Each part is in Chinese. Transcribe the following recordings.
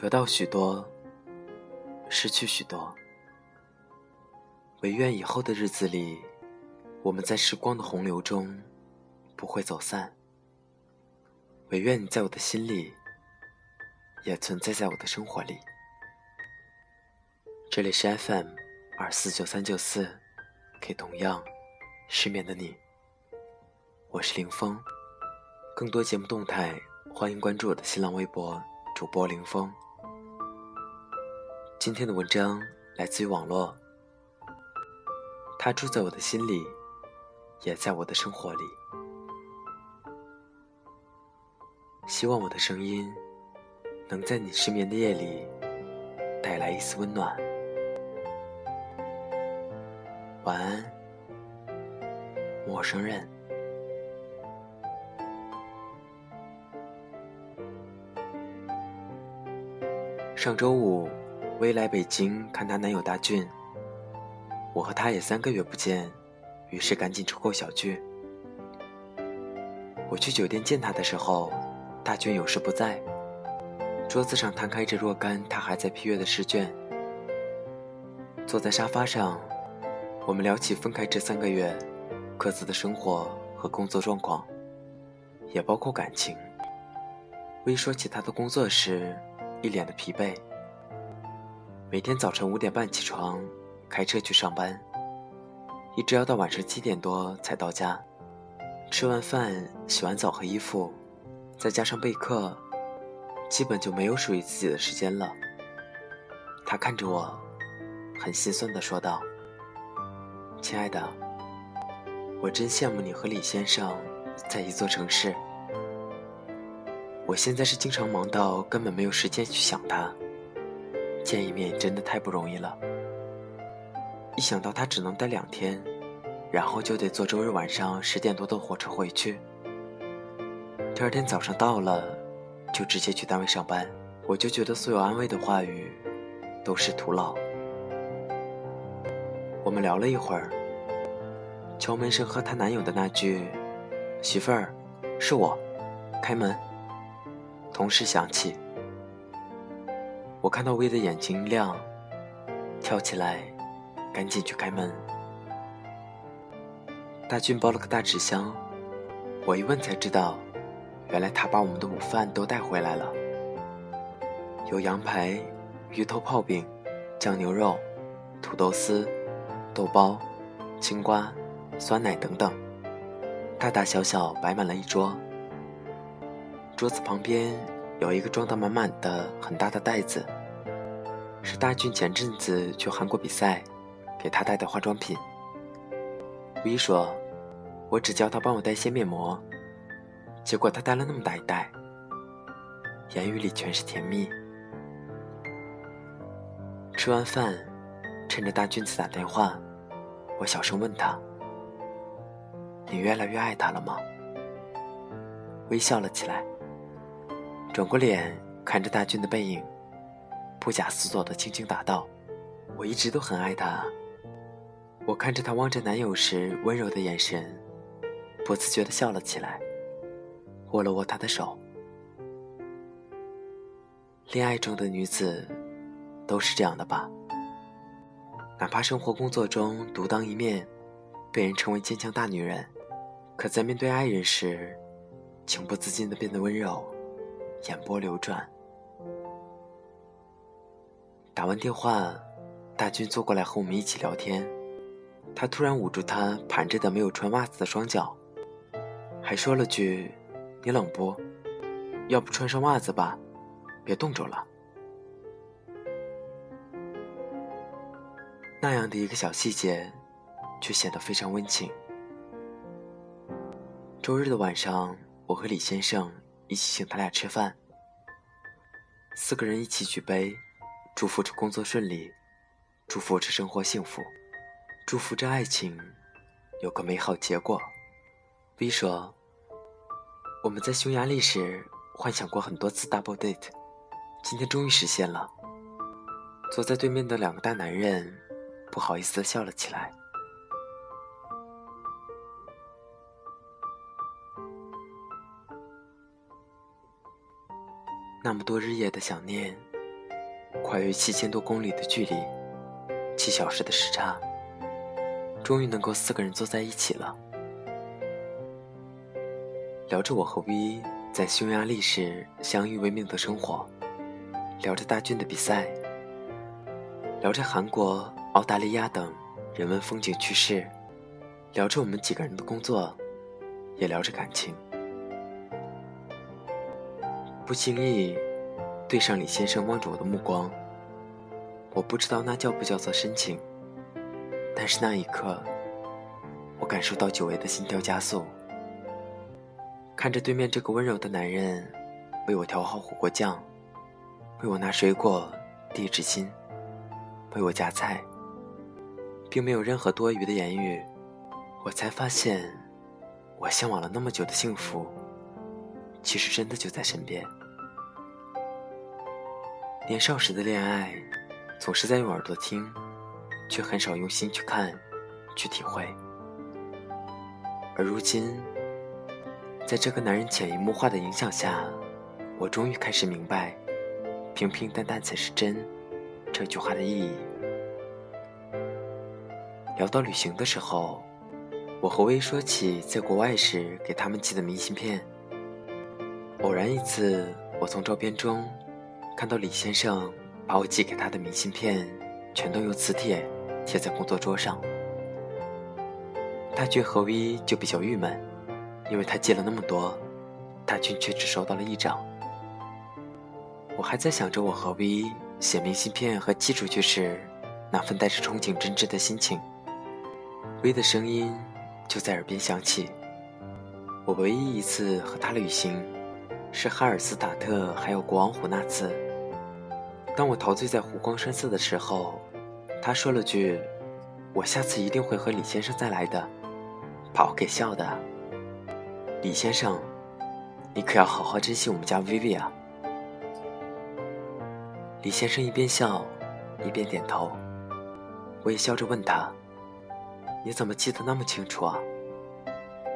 得到许多，失去许多。唯愿以后的日子里，我们在时光的洪流中不会走散。唯愿你在我的心里，也存在在我的生活里。这里是 FM 二四九三九四，给同样失眠的你。我是林峰，更多节目动态，欢迎关注我的新浪微博主播林峰。今天的文章来自于网络。他住在我的心里，也在我的生活里。希望我的声音能在你失眠的夜里带来一丝温暖。晚安，陌生人。上周五，薇来北京看她男友大俊。我和她也三个月不见，于是赶紧抽空小聚。我去酒店见他的时候，大俊有事不在，桌子上摊开着若干他还在批阅的试卷。坐在沙发上，我们聊起分开这三个月各自的生活和工作状况，也包括感情。微说起他的工作时，一脸的疲惫，每天早晨五点半起床。开车去上班，一直要到晚上七点多才到家。吃完饭、洗完澡和衣服，再加上备课，基本就没有属于自己的时间了。他看着我，很心酸地说道：“亲爱的，我真羡慕你和李先生在一座城市。我现在是经常忙到根本没有时间去想他，见一面真的太不容易了。”一想到他只能待两天，然后就得坐周日晚上十点多的火车回去，第二天早上到了就直接去单位上班，我就觉得所有安慰的话语都是徒劳。我们聊了一会儿，敲门声和她男友的那句“媳妇儿，是我，开门”同时响起，我看到薇的眼睛一亮，跳起来。赶紧去开门。大俊包了个大纸箱，我一问才知道，原来他把我们的午饭都带回来了，有羊排、鱼头泡饼、酱牛肉、土豆丝、豆包、青瓜、酸奶等等，大大小小摆满了一桌。桌子旁边有一个装得满满的很大的袋子，是大俊前阵子去韩国比赛。给他带的化妆品。V 说：“我只叫他帮我带些面膜，结果他带了那么大一袋，言语里全是甜蜜。”吃完饭，趁着大俊子打电话，我小声问他：“你越来越爱他了吗？”微笑了起来，转过脸看着大俊的背影，不假思索的轻轻答道：“我一直都很爱他。”我看着她望着男友时温柔的眼神，不自觉地笑了起来，握了握他的手。恋爱中的女子，都是这样的吧？哪怕生活工作中独当一面，被人称为坚强大女人，可在面对爱人时，情不自禁的变得温柔，眼波流转。打完电话，大军坐过来和我们一起聊天。他突然捂住他盘着的没有穿袜子的双脚，还说了句：“你冷不？要不穿上袜子吧，别冻着了。”那样的一个小细节，却显得非常温情。周日的晚上，我和李先生一起请他俩吃饭，四个人一起举杯，祝福着工作顺利，祝福着生活幸福。祝福着爱情有个美好结果。V 说：“我们在匈牙利时幻想过很多次 double date，今天终于实现了。”坐在对面的两个大男人不好意思的笑了起来。多日夜的想念，跨越七千多公里的距离，七小时的时差，终于能够四个人坐在一起了，聊着我和 V 在匈牙利时相依为命的生活，聊着大军的比赛，聊着韩国、澳大利亚等人文风景趣事，聊着我们几个人的工作，也聊着感情。不经意对上李先生望着我的目光，我不知道那叫不叫做深情，但是那一刻，我感受到久违的心跳加速。看着对面这个温柔的男人，为我调好火锅酱，为我拿水果递纸巾，为我夹菜，并没有任何多余的言语，我才发现，我向往了那么久的幸福，其实真的就在身边。年少时的恋爱，总是在用耳朵听，却很少用心去看，去体会。而如今，在这个男人潜移默化的影响下，我终于开始明白“平平淡淡才是真”这句话的意义。聊到旅行的时候，我和薇说起在国外时给他们寄的明信片。偶然一次，我从照片中。看到李先生把我寄给他的明信片全都用磁铁贴在工作桌上，大军和 V 就比较郁闷，因为他寄了那么多，大军却只收到了一张。我还在想着我和 V 写明信片和寄出去时那份带着憧憬真挚的心情，V 的声音就在耳边响起。我唯一一次和他旅行，是哈尔斯塔特还有国王湖那次。当我陶醉在湖光山色的时候，他说了句：“我下次一定会和李先生再来的。”把我给笑的。李先生，你可要好好珍惜我们家薇薇啊！李先生一边笑，一边点头。我也笑着问他：“你怎么记得那么清楚啊？”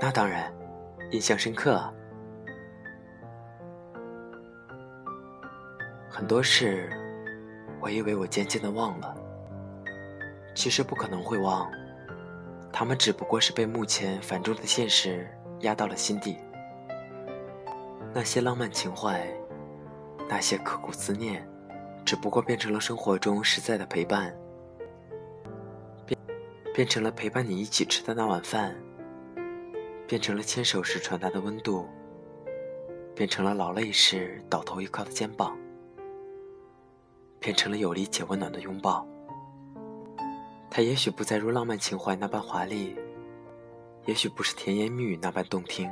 那当然，印象深刻啊。很多事。我以为我渐渐的忘了，其实不可能会忘，他们只不过是被目前繁重的现实压到了心底。那些浪漫情怀，那些刻骨思念，只不过变成了生活中实在的陪伴，变变成了陪伴你一起吃的那碗饭，变成了牵手时传达的温度，变成了劳累时倒头一靠的肩膀。变成了有力且温暖的拥抱。它也许不再如浪漫情怀那般华丽，也许不是甜言蜜语那般动听，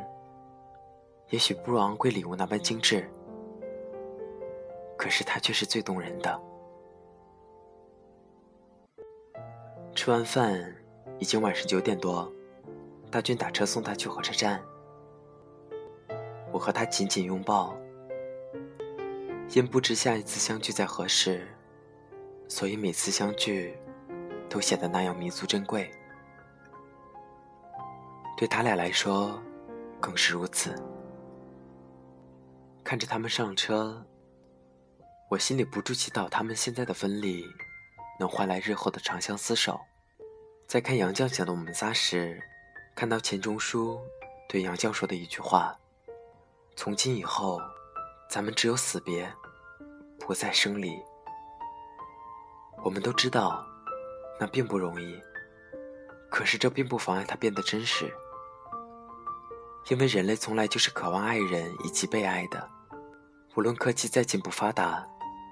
也许不如昂贵礼物那般精致，可是它却是最动人的。吃完饭，已经晚上九点多，大军打车送他去火车站，我和他紧紧拥抱。因不知下一次相聚在何时，所以每次相聚都显得那样弥足珍贵。对他俩来说，更是如此。看着他们上车，我心里不住祈祷他们现在的分离，能换来日后的长相厮守。在看杨绛写的《我们仨》时，看到钱钟书对杨绛说的一句话：“从今以后。”咱们只有死别，不再生离。我们都知道，那并不容易。可是这并不妨碍它变得真实，因为人类从来就是渴望爱人以及被爱的。无论科技再进步发达，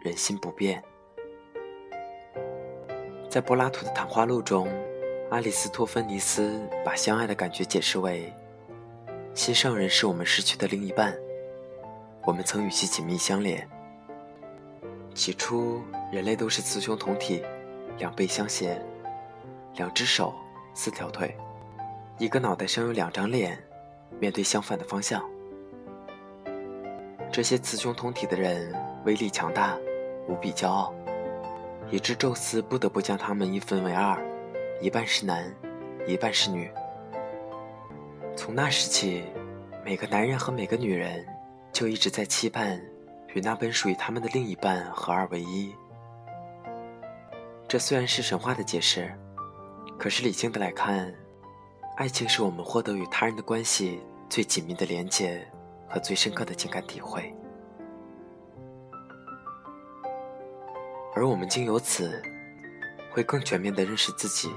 人心不变。在柏拉图的《谈话录》中，阿里斯托芬尼斯把相爱的感觉解释为：心上人是我们失去的另一半。我们曾与其紧密相连。起初，人类都是雌雄同体，两背相携，两只手，四条腿，一个脑袋上有两张脸，面对相反的方向。这些雌雄同体的人威力强大，无比骄傲，以致宙斯不得不将他们一分为二，一半是男，一半是女。从那时起，每个男人和每个女人。就一直在期盼与那本属于他们的另一半合二为一，这虽然是神话的解释，可是理性的来看，爱情是我们获得与他人的关系最紧密的连接和最深刻的情感体会。而我们经由此，会更全面的认识自己，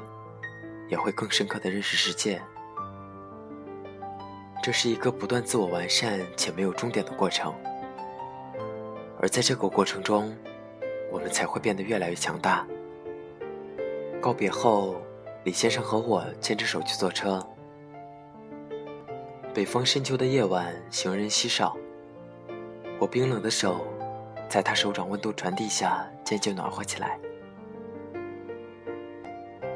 也会更深刻的认识世界。这是一个不断自我完善且没有终点的过程。而在这个过程中，我们才会变得越来越强大。告别后，李先生和我牵着手去坐车。北方深秋的夜晚，行人稀少，我冰冷的手。在他手掌温度传递下，渐渐暖和起来。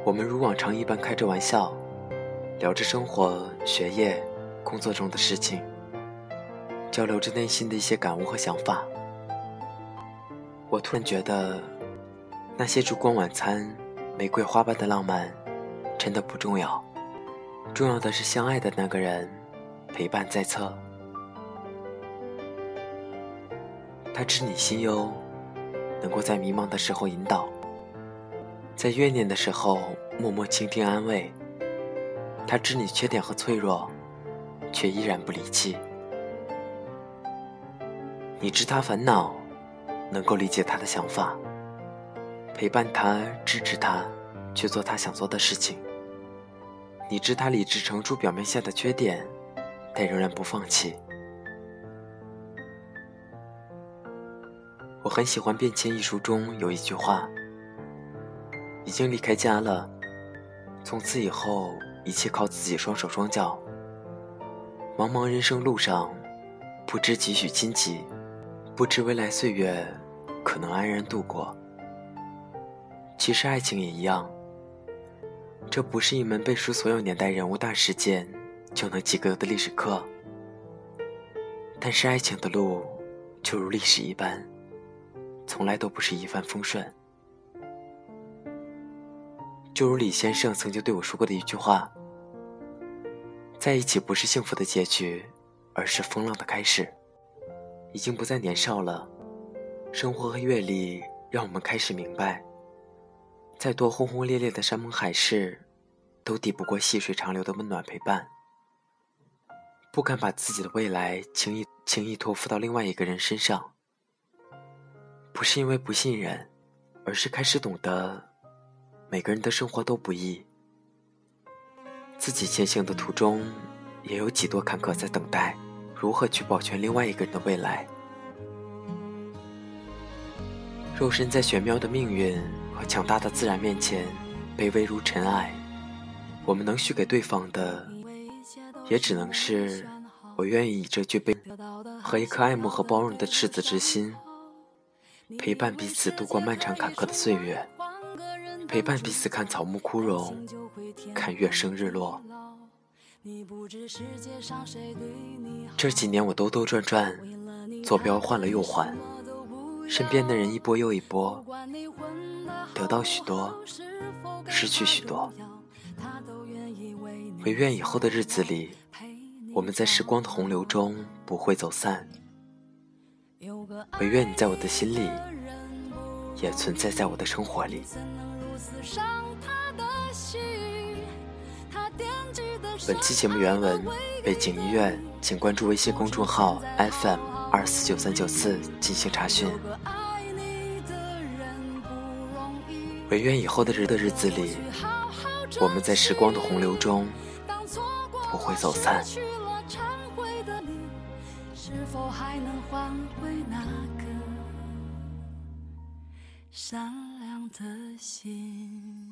我们如往常一般开着玩笑，聊着生活、学业、工作中的事情，交流着内心的一些感悟和想法。我突然觉得，那些烛光晚餐、玫瑰花瓣的浪漫，真的不重要，重要的是相爱的那个人陪伴在侧。他知你心忧，能够在迷茫的时候引导，在怨念的时候默默倾听安慰。他知你缺点和脆弱，却依然不离弃。你知他烦恼，能够理解他的想法，陪伴他，支持他，去做他想做的事情。你知他理智成出表面下的缺点，但仍然不放弃。我很喜欢《变迁》一书中有一句话：“已经离开家了，从此以后一切靠自己双手双脚。茫茫人生路上，不知几许荆棘，不知未来岁月可能安然度过。其实爱情也一样，这不是一门背书所有年代人物大事件就能及格的历史课。但是爱情的路，就如历史一般。”从来都不是一帆风顺，就如李先生曾经对我说过的一句话：“在一起不是幸福的结局，而是风浪的开始。”已经不再年少了，生活和阅历让我们开始明白，再多轰轰烈烈的山盟海誓，都抵不过细水长流的温暖陪伴。不敢把自己的未来轻易轻易托付到另外一个人身上。不是因为不信任，而是开始懂得，每个人的生活都不易，自己前行的途中，也有几多坎坷在等待。如何去保全另外一个人的未来？肉身在玄妙的命运和强大的自然面前，卑微如尘埃。我们能许给对方的，也只能是我愿意以这具备和一颗爱慕和包容的赤子之心。陪伴彼此度过漫长坎坷的岁月，陪伴彼此看草木枯荣，看月升日落。这几年我兜兜转转，坐标换了又换，身边的人一波又一波，得到许多，失去许多。唯愿以后的日子里，我们在时光的洪流中不会走散。唯愿你在我的心里，也存在在我的生活里。本期节目原文：背景音乐，请关注微信公众号 FM 二四九三九四进行查询。唯愿以后的日的日子里，我们在时光的洪流中不会走散。是否还能换回那颗善良的心？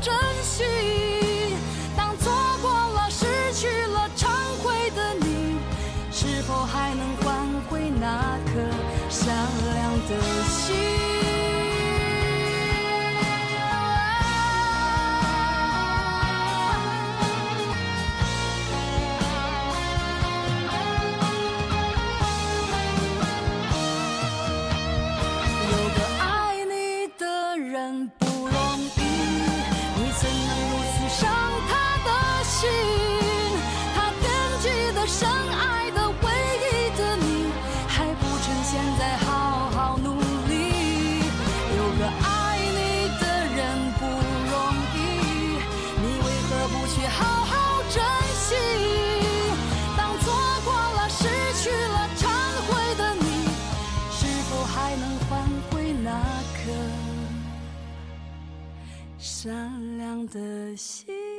珍惜？善良的心？